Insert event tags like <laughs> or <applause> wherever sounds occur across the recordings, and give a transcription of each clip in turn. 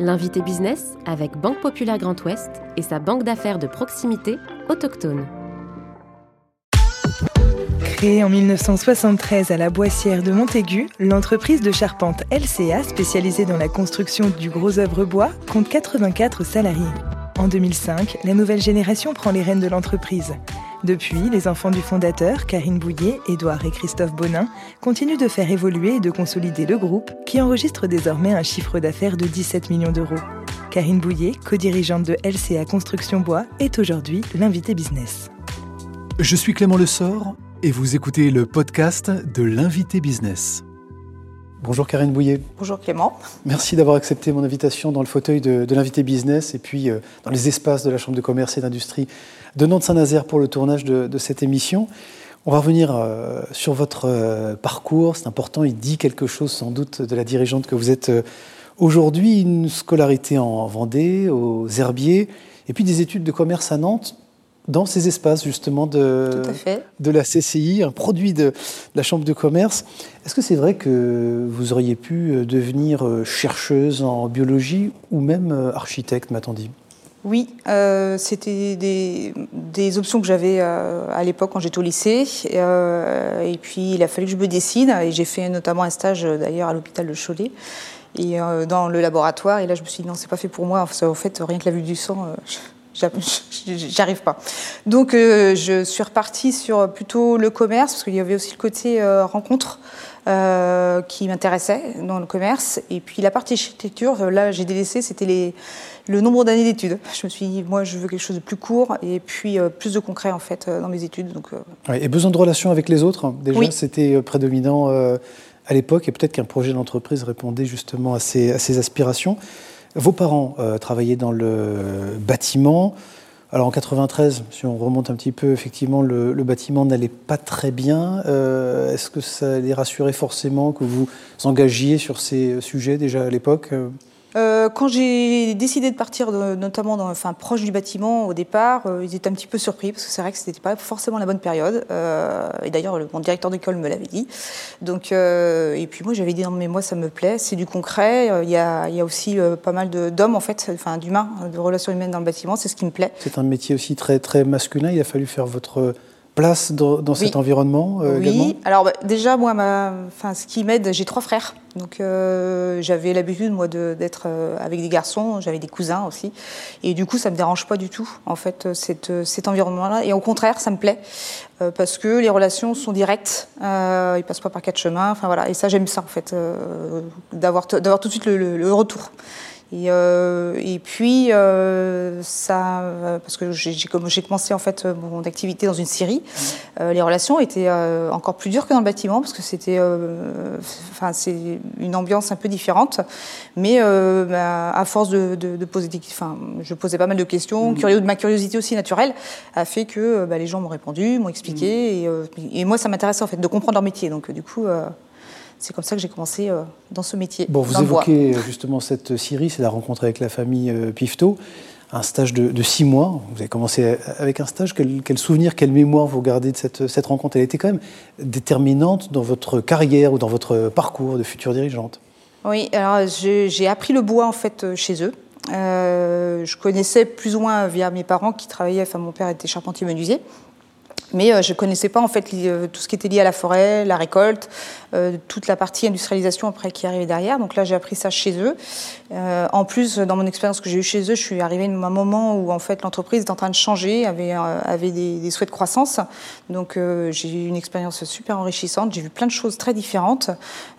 L'invité business avec Banque Populaire Grand Ouest et sa banque d'affaires de proximité autochtone. Créée en 1973 à la Boissière de Montaigu, l'entreprise de charpente LCA, spécialisée dans la construction du gros œuvre bois, compte 84 salariés. En 2005, la nouvelle génération prend les rênes de l'entreprise. Depuis, les enfants du fondateur, Karine Bouillet, Édouard et Christophe Bonin, continuent de faire évoluer et de consolider le groupe, qui enregistre désormais un chiffre d'affaires de 17 millions d'euros. Karine Bouillet, co-dirigeante de LCA Construction Bois, est aujourd'hui l'invité business. Je suis Clément Lessort et vous écoutez le podcast de l'invité business. Bonjour Karine Bouillet. Bonjour Clément. Merci d'avoir accepté mon invitation dans le fauteuil de, l'invité business et puis euh, dans les espaces de la Chambre de commerce et d'industrie de Nantes-Saint-Nazaire pour le tournage de, cette émission. On va revenir euh, sur votre euh, parcours, c'est important, il dit quelque chose sans doute de la dirigeante que vous êtes aujourd'hui, une scolarité en Vendée, aux Herbiers, et puis des études de commerce à Nantes dans ces espaces justement de, de la CCI, un produit de, la Chambre de commerce. Est-ce que c'est vrai que vous auriez pu euh, devenir euh, chercheuse en biologie ou même euh, architecte, m'a-t-on dit? Oui, c'était des, des, options que j'avais à l'époque quand j'étais au lycée. et puis il a fallu que je me décide. Et j'ai fait notamment un stage d'ailleurs à l'hôpital de Cholet et dans le laboratoire. Et là, je me suis dit non, c'est pas fait pour moi. En fait, rien que la vue du sang, <laughs> J'arrive pas. Donc, euh, je suis repartie sur plutôt le commerce, parce qu'il y avait aussi le côté euh, rencontre euh, qui m'intéressait dans le commerce. Et puis, la partie architecture, là, j'ai délaissé, c'était les, le nombre d'années d'études. Je me suis dit, moi, je veux quelque chose de plus court et puis plus de concret, en fait, dans mes études. Donc, et besoin de relations avec les autres, hein. déjà, c'était prédominant à l'époque, et peut-être qu'un projet d'entreprise répondait justement à ces, à ces aspirations. Vos parents euh, travaillaient dans le bâtiment. Alors en 93, si on remonte un petit peu, effectivement, le, bâtiment n'allait pas très bien. Euh, est-ce que ça les rassurait forcément que vous engagiez sur ces sujets déjà à l'époque euh, quand j'ai décidé de partir, notamment dans, enfin, proche du bâtiment au départ, euh, ils étaient un petit peu surpris parce que c'est vrai que ce n'était pas forcément la bonne période. Euh, et d'ailleurs, mon directeur d'école me l'avait dit. Donc, et puis moi, j'avais dit non, mais moi, ça me plaît, c'est du concret. Il y a, il y a aussi pas mal d'hommes, en fait, enfin, d'humains, de relations humaines dans le bâtiment, c'est ce qui me plaît. C'est un métier aussi très, très masculin. Il a fallu faire votre place dans, cet environnement euh, Oui, alors bah, déjà, moi, ma, enfin, ce qui m'aide, j'ai trois frères. Donc euh, j'avais l'habitude, moi, d'être euh, avec des garçons, j'avais des cousins aussi. Et du coup, ça ne me dérange pas du tout, en fait, cette, cet environnement-là. Et au contraire, ça me plaît, parce que les relations sont directes, ils ne passent pas par quatre chemins. Enfin voilà, et ça, j'aime ça, en fait, d'avoir tout de suite le retour. Et, euh, et puis, euh, ça, parce que j'ai commencé en fait mon activité dans une scierie, euh, les relations étaient encore plus dures que dans le bâtiment parce que c'était, enfin, c'est une ambiance un peu différente. Mais bah, à force de, de, poser des, enfin, je posais pas mal de questions, mmh. ma curiosité aussi naturelle a fait que bah, les gens m'ont répondu, m'ont expliqué, mmh. et, et, moi ça m'intéressait en fait de comprendre leur métier. Donc du coup c'est comme ça que j'ai commencé euh, dans ce métier. Bon, vous évoquez justement cette Syrie, c'est la rencontre avec la famille euh, Pifto, un stage de, six mois. Vous avez commencé avec un stage. Quel, souvenir, quelle mémoire vous gardez de cette, cette rencontre? Elle était quand même déterminante dans votre carrière ou dans votre parcours de future dirigeante. Oui, alors j'ai appris le bois en fait euh, chez eux. je connaissais plus ou moins via mes parents qui travaillaient, enfin mon père était charpentier menuisier, mais euh, je ne connaissais pas en fait euh, tout ce qui était lié à la forêt, la récolte, euh, toute la partie industrialisation après qui arrivait derrière. Donc là, j'ai appris ça chez eux. en plus, dans mon expérience que j'ai eue chez eux, je suis arrivée à un moment où en fait l'entreprise est en train de changer, avait, avait des, souhaits de croissance. Donc j'ai eu une expérience super enrichissante. J'ai vu plein de choses très différentes,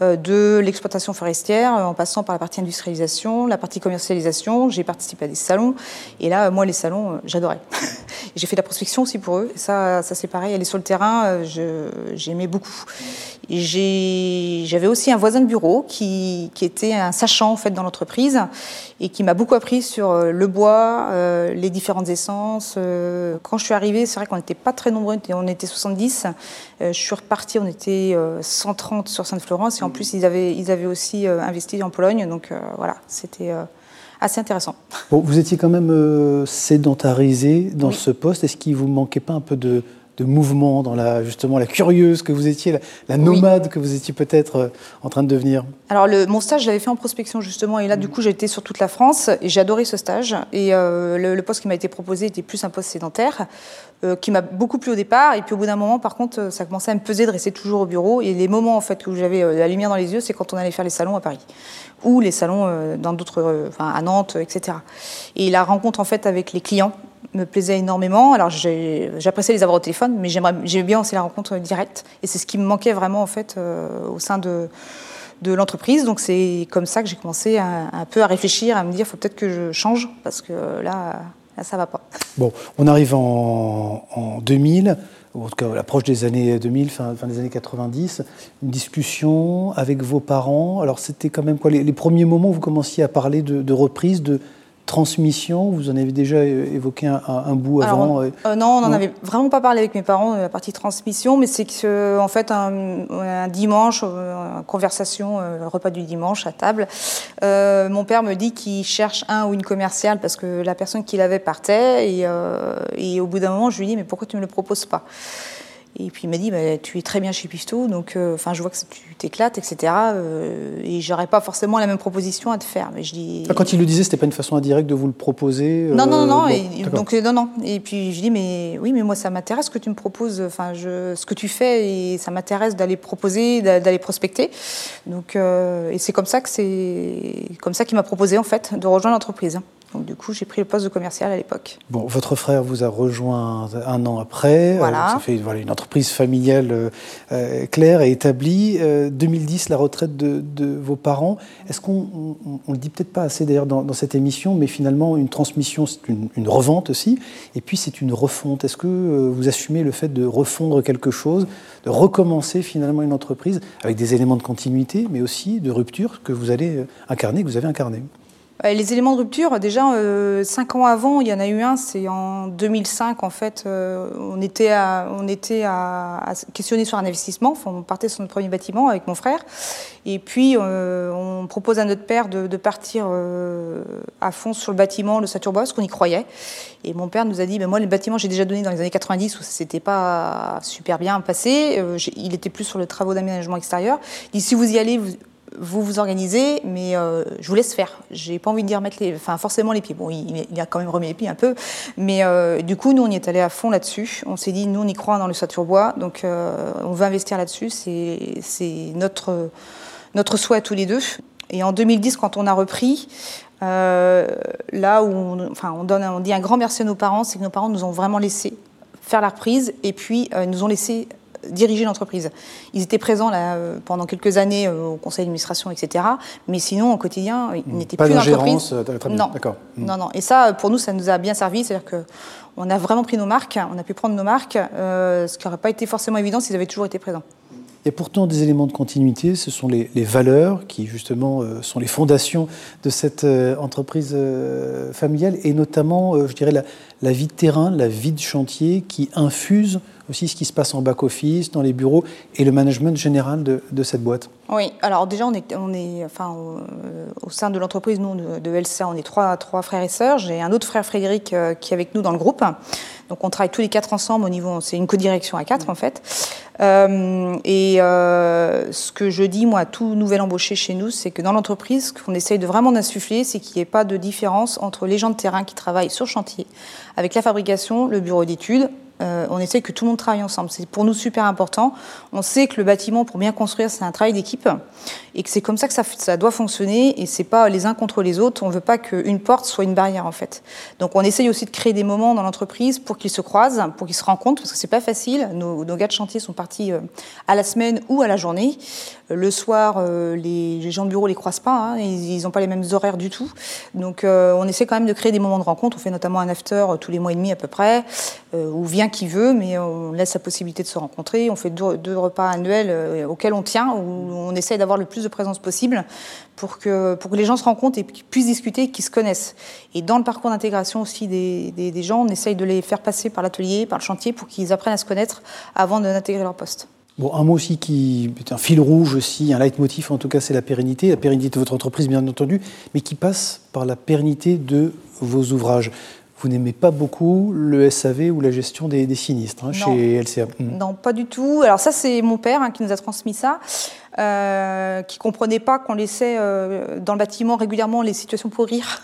de l'exploitation forestière en passant par la partie industrialisation, la partie commercialisation. J'ai participé à des salons et là, moi, les salons, j'adorais. <laughs> j'ai fait de la prospection aussi pour eux. Ça, ça c'est pareil, aller sur le terrain, euh, j'aimais beaucoup. J'avais aussi un voisin de bureau qui, qui, était un sachant en fait dans l'entreprise et qui m'a beaucoup appris sur euh, le bois, euh, les différentes essences. Quand je suis arrivée, c'est vrai qu'on n'était pas très nombreux, on était 70. Je suis repartie, on était 130 sur Sainte-Florence et en plus ils avaient, ils avaient aussi investi en Pologne, donc voilà, c'était assez intéressant. Bon, vous étiez quand même sédentarisé dans ce poste. Est-ce qu'il vous manquait pas un peu de de mouvement, dans la, justement la curieuse que vous étiez, la, nomade que vous étiez peut-être euh, en train de devenir Alors, le, mon stage, je l'avais fait en prospection, justement, et là, du coup, j'ai été sur toute la France, et j'ai adoré ce stage. Et euh, le, poste qui m'a été proposé était plus un poste sédentaire, euh, qui m'a beaucoup plu au départ, et puis au bout d'un moment, par contre, ça commençait à me peser de rester toujours au bureau, et les moments, en fait, où j'avais la lumière dans les yeux, c'est quand on allait faire les salons à Paris, ou les salons dans d'autres, enfin, à Nantes, etc. Et la rencontre, en fait, avec les clients, me plaisait énormément. Alors j'appréciais les avoir au téléphone, mais j'aimais bien aussi la rencontre directe. Et c'est ce qui me manquait vraiment en fait euh, au sein de, l'entreprise. Donc c'est comme ça que j'ai commencé un peu à réfléchir, à me dire, faut peut-être que je change, parce que là, là ça va pas. Bon, on arrive en, en 2000 ou en tout cas à l'approche des années 2000, fin, fin, des années 90, une discussion avec vos parents. Alors c'était quand même quoi les, premiers moments où vous commenciez à parler de, de reprise, de, transmission, vous en avez déjà évoqué un, bout avant. Euh, euh, non, on n'en avait vraiment pas parlé avec mes parents, la partie transmission, mais c'est que, en fait, un, dimanche, euh, conversation, repas du dimanche à table, mon père me dit qu'il cherche un ou une commerciale parce que la personne qu'il avait partait, et, et au bout d'un moment, je lui dis, mais pourquoi tu ne me le proposes pas? Et puis il m'a dit, bah, tu es très bien chez Pisto, donc euh, je vois que tu t'éclates, etc. Euh, et j'aurais pas forcément la même proposition à te faire. Mais je dis. Ah, quand il le disait, c'était pas une façon indirecte de vous le proposer. Non, non, non. Euh, et, donc non, non. Et puis je dis, mais oui, mais moi ça m'intéresse ce que tu me proposes. Enfin, je, ce que tu fais, et ça m'intéresse d'aller proposer, d'aller prospecter. Donc et c'est comme ça que c'est comme ça qu'il m'a proposé en fait de rejoindre l'entreprise. Donc du coup, j'ai pris le poste de commercial à l'époque. Bon, votre frère vous a rejoint un an après. Voilà. ça fait voilà, une entreprise familiale euh, euh, claire et établie. 2010, euh, la retraite de, vos parents. Est-ce qu'on on, le dit peut-être pas assez d'ailleurs dans, cette émission, mais finalement une transmission, c'est une, une, revente aussi, et puis c'est une refonte. Est-ce que vous assumez le fait de refondre quelque chose, de recommencer finalement une entreprise avec des éléments de continuité, mais aussi de rupture que vous allez incarner, que vous avez incarné? euh, les éléments de rupture, déjà, euh, cinq ans avant, il y en a eu un, c'est en 2005, en fait, euh, on était, à, questionner sur un investissement, on partait sur notre premier bâtiment avec mon frère, et puis on propose à notre père de, partir à fond sur le bâtiment, le Saturbois, parce qu'on y croyait, et mon père nous a dit, ben, moi, le bâtiment, j'ai déjà donné dans les années 90, où ça s'était pas super bien passé, il était plus sur le travaux d'aménagement extérieur, il dit, si vous y allez, vous, vous vous organisez, mais euh, je vous laisse faire. J'ai pas envie de dire mettre les, enfin forcément les pieds. Bon, il, a quand même remis les pieds un peu, mais euh, du coup, nous, on y est allé à fond là-dessus. On s'est dit, nous, on y croit dans le Saturbois, donc euh, on veut investir là-dessus. C'est notre notre souhait tous les deux. Et en 2010, quand on a repris, là où on, enfin, on, donne, on dit un grand merci à nos parents, c'est que nos parents nous ont vraiment laissé faire la reprise et puis nous ont laissé diriger l'entreprise. Ils étaient présents là, euh, pendant quelques années euh, au conseil d'administration, etc. Mais sinon, au quotidien, ils hmm. n'étaient plus dans l'entreprise. Euh, non. D'accord. Hmm. Non, non. Et ça, pour nous, ça nous a bien servi. C'est-à-dire qu'on a vraiment pris nos marques, on a pu prendre nos marques, ce qui n'aurait pas été forcément évident s'ils avaient toujours été présents. Il y a pourtant des éléments de continuité, ce sont les, valeurs qui justement sont les fondations de cette entreprise familiale et notamment, je dirais, la, la, vie de terrain, la vie de chantier qui infuse aussi ce qui se passe en back-office, dans les bureaux et le management général de, cette boîte Oui, alors déjà, on est, on est enfin, euh, au sein de l'entreprise, nous, de, LCA, on est trois, trois frères et sœurs. J'ai un autre frère, Frédéric, euh, qui est avec nous dans le groupe. Donc on travaille tous les quatre ensemble au niveau, c'est une codirection à quatre en fait. Euh, et ce que je dis moi à tout nouvel embauché chez nous, c'est que dans l'entreprise, ce qu'on essaye de vraiment insuffler, c'est qu'il n'y ait pas de différence entre les gens de terrain qui travaillent sur chantier, avec la fabrication, le bureau d'études, euh, on essaie que tout le monde travaille ensemble. C'est pour nous super important. On sait que le bâtiment, pour bien construire, c'est un travail d'équipe et que c'est comme ça que ça, doit fonctionner et c'est pas les uns contre les autres. On veut pas qu'une porte soit une barrière en fait. Donc on essaye aussi de créer des moments dans l'entreprise pour qu'ils se croisent, pour qu'ils se rencontrent parce que c'est pas facile. Nos, gars de chantier sont partis euh, à la semaine ou à la journée. Le soir, euh, les, gens de bureau les croisent pas. Hein, ils n'ont pas les mêmes horaires du tout. Donc on essaie quand même de créer des moments de rencontre. On fait notamment un after tous les mois et demi à peu près, où vient qui veut, mais on laisse la possibilité de se rencontrer. On fait deux, repas annuels euh, auxquels on tient, où on essaye d'avoir le plus de présence possible pour que, pour que les gens se rencontrent et puissent discuter, qu'ils se connaissent. Et dans le parcours d'intégration aussi des, des, gens, on essaye de les faire passer par l'atelier, par le chantier, pour qu'ils apprennent à se connaître avant d'intégrer leur poste. Bon, un mot aussi qui est un fil rouge aussi, un leitmotiv en tout cas, c'est la pérennité, la pérennité de votre entreprise bien entendu, mais qui passe par la pérennité de vos ouvrages. Vous n'aimez pas beaucoup le SAV ou la gestion des, sinistres hein, chez LCA. Hmm. Non, pas du tout. Alors ça, c'est mon père hein, qui nous a transmis ça, euh, qui comprenait pas qu'on laissait euh, dans le bâtiment régulièrement les situations pour rire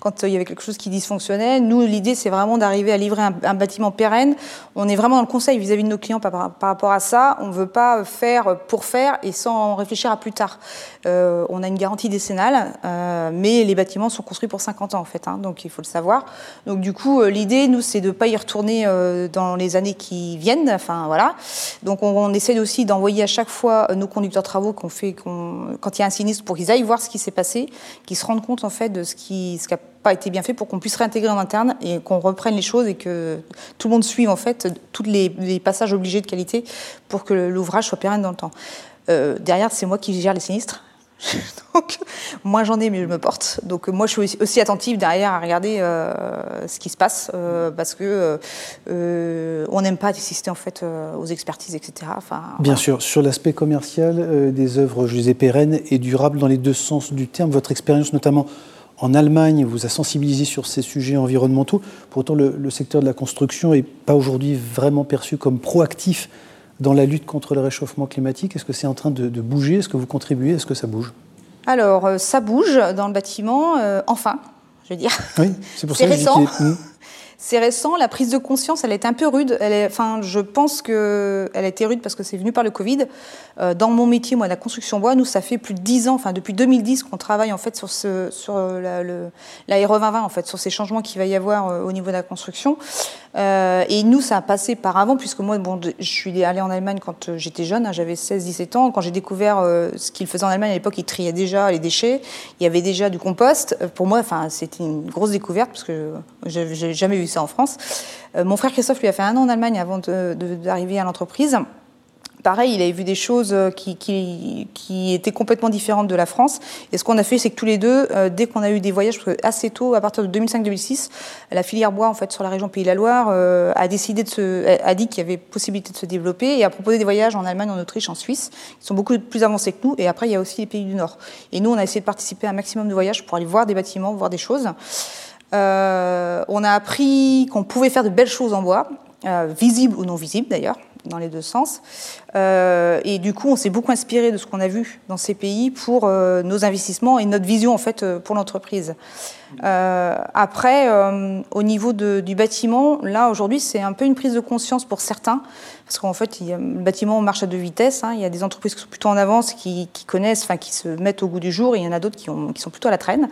quand euh, il y avait quelque chose qui dysfonctionnait. Nous, l'idée, c'est vraiment d'arriver à livrer un, bâtiment pérenne. On est vraiment dans le conseil vis-à-vis de nos clients par, rapport à ça. On ne veut pas faire pour faire et sans réfléchir à plus tard. Euh, on a une garantie décennale, euh, mais les bâtiments sont construits pour 50 ans, en fait, hein, donc il faut le savoir. Donc, du coup, l'idée, nous, c'est de ne pas y retourner dans les années qui viennent. Enfin, voilà. Donc, on, essaie aussi d'envoyer à chaque fois nos conducteurs travaux qu'on fait quand il y a un sinistre pour qu'ils aillent voir ce qui s'est passé, qu'ils se rendent compte, en fait, de ce qui n'a pas été bien fait pour qu'on puisse réintégrer en interne et qu'on reprenne les choses et que tout le monde suive en fait tous les, passages obligés de qualité pour que l'ouvrage soit pérenne dans le temps. Euh, derrière, c'est moi qui gère les sinistres. <laughs> Donc, moi j'en ai, mais je me porte. Donc, moi je suis aussi attentive derrière à regarder euh, ce qui se passe euh, parce que on n'aime pas assister en fait aux expertises, etc. Enfin, Bien sûr, sur l'aspect commercial des œuvres, je les pérennes et durables dans les deux sens du terme, votre expérience notamment en Allemagne vous a sensibilisé sur ces sujets environnementaux. Pourtant, le, secteur de la construction n'est pas aujourd'hui vraiment perçu comme proactif dans la lutte contre le réchauffement climatique? Est-ce que c'est en train de, bouger? Est-ce que vous contribuez? Est-ce que ça bouge? Alors, euh, ça bouge dans le bâtiment, euh, enfin, je veux dire. Oui, <laughs> c'est pour ça que récent. Hmm. <laughs> C'est récent, la prise de conscience, elle est un peu rude. Elle est, enfin, je pense qu'elle a été rude parce que c'est venu par le Covid. Euh, dans mon métier, moi, la construction bois, nous, ça fait plus de 10 ans, enfin depuis 2010, qu'on travaille en fait sur, ce, sur la, le, la RE 2020, en fait, sur ces changements qu'il va y avoir au niveau de la construction. Euh, et nous, ça a passé par avant, puisque moi, bon, je suis allée en Allemagne quand euh, j'étais jeune, hein, j'avais 16-17 ans. Quand j'ai découvert euh, ce qu'ils faisaient en Allemagne à l'époque, ils triaient déjà les déchets, il y avait déjà du compost. Pour moi, c'était une grosse découverte, parce que j'ai jamais vu ça en France. mon frère Christophe lui a fait un an en Allemagne avant d'arriver à l'entreprise pareil, il avait vu des choses euh, qui, qui, étaient complètement différentes de la France. Et ce qu'on a fait, c'est que tous les deux, euh, dès qu'on a eu des voyages, assez tôt, à partir de 2005-2006, la filière bois, en fait, sur la région Pays de la Loire, euh, a décidé de se, a dit qu'il y avait possibilité de se développer et a proposé des voyages en Allemagne, en Autriche, en Suisse, qui sont beaucoup plus avancés que nous. Et après, il y a aussi les pays du Nord. Et nous, on a essayé de participer à un maximum de voyages pour aller voir des bâtiments, voir des choses. on a appris qu'on pouvait faire de belles choses en bois, visibles ou non visibles d'ailleurs dans les deux sens. Euh, et du coup, on s'est beaucoup inspiré de ce qu'on a vu dans ces pays pour euh, nos investissements et notre vision en fait euh, pour l'entreprise. après, au niveau du bâtiment, là aujourd'hui, c'est un peu une prise de conscience pour certains, parce qu'en fait, le bâtiment marche à deux vitesses. Hein. il y a des entreprises qui sont plutôt en avance, qui, connaissent, enfin qui se mettent au goût du jour, et il y en a d'autres qui, qui, sont plutôt à la traîne.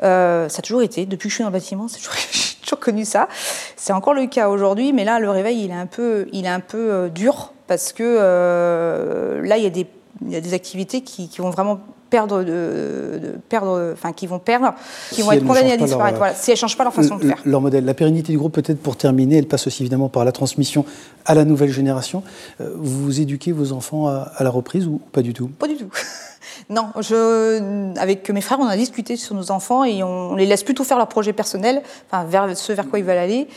ça a toujours été, depuis que je suis dans le bâtiment, c'est toujours, <laughs> toujours connu ça. C'est encore le cas aujourd'hui, mais là, le réveil, il est un peu, il est un peu dur parce que euh, là, il y, a des, il y, a des, activités qui, qui vont vraiment perdre, de, perdre, enfin qui vont perdre, qui vont être condamnées à disparaître. voilà, si elles ne changent pas leur façon de faire. Leur modèle, la pérennité du groupe, peut-être pour terminer, elle passe aussi évidemment par la transmission à la nouvelle génération. Euh, vous éduquez vos enfants à, la reprise ou pas du tout? Pas du tout. <laughs> Non, je, avec mes frères, on a discuté sur nos enfants et on, les laisse plutôt faire leurs projets personnels, enfin vers ce vers quoi ils veulent aller.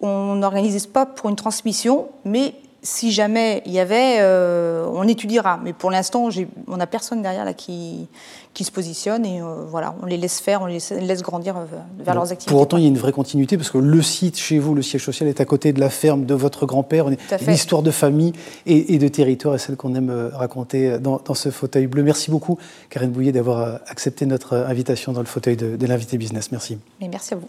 On n'organise pas pour une transmission, mais si jamais il y avait, euh, on étudiera. Mais pour l'instant, on n'a personne derrière là qui, qui se positionne et euh, voilà, on les laisse faire, on les laisse, grandir euh, vers leurs activités. Pour autant, il y a une vraie continuité parce que le site chez vous, le siège social, est à côté de la ferme de votre grand-père. L'histoire de famille et, de territoire est celle qu'on aime raconter dans, ce fauteuil bleu. Merci beaucoup, Karine Bouillet, d'avoir accepté notre invitation dans le fauteuil de, de l'invité business. Merci. Merci à vous.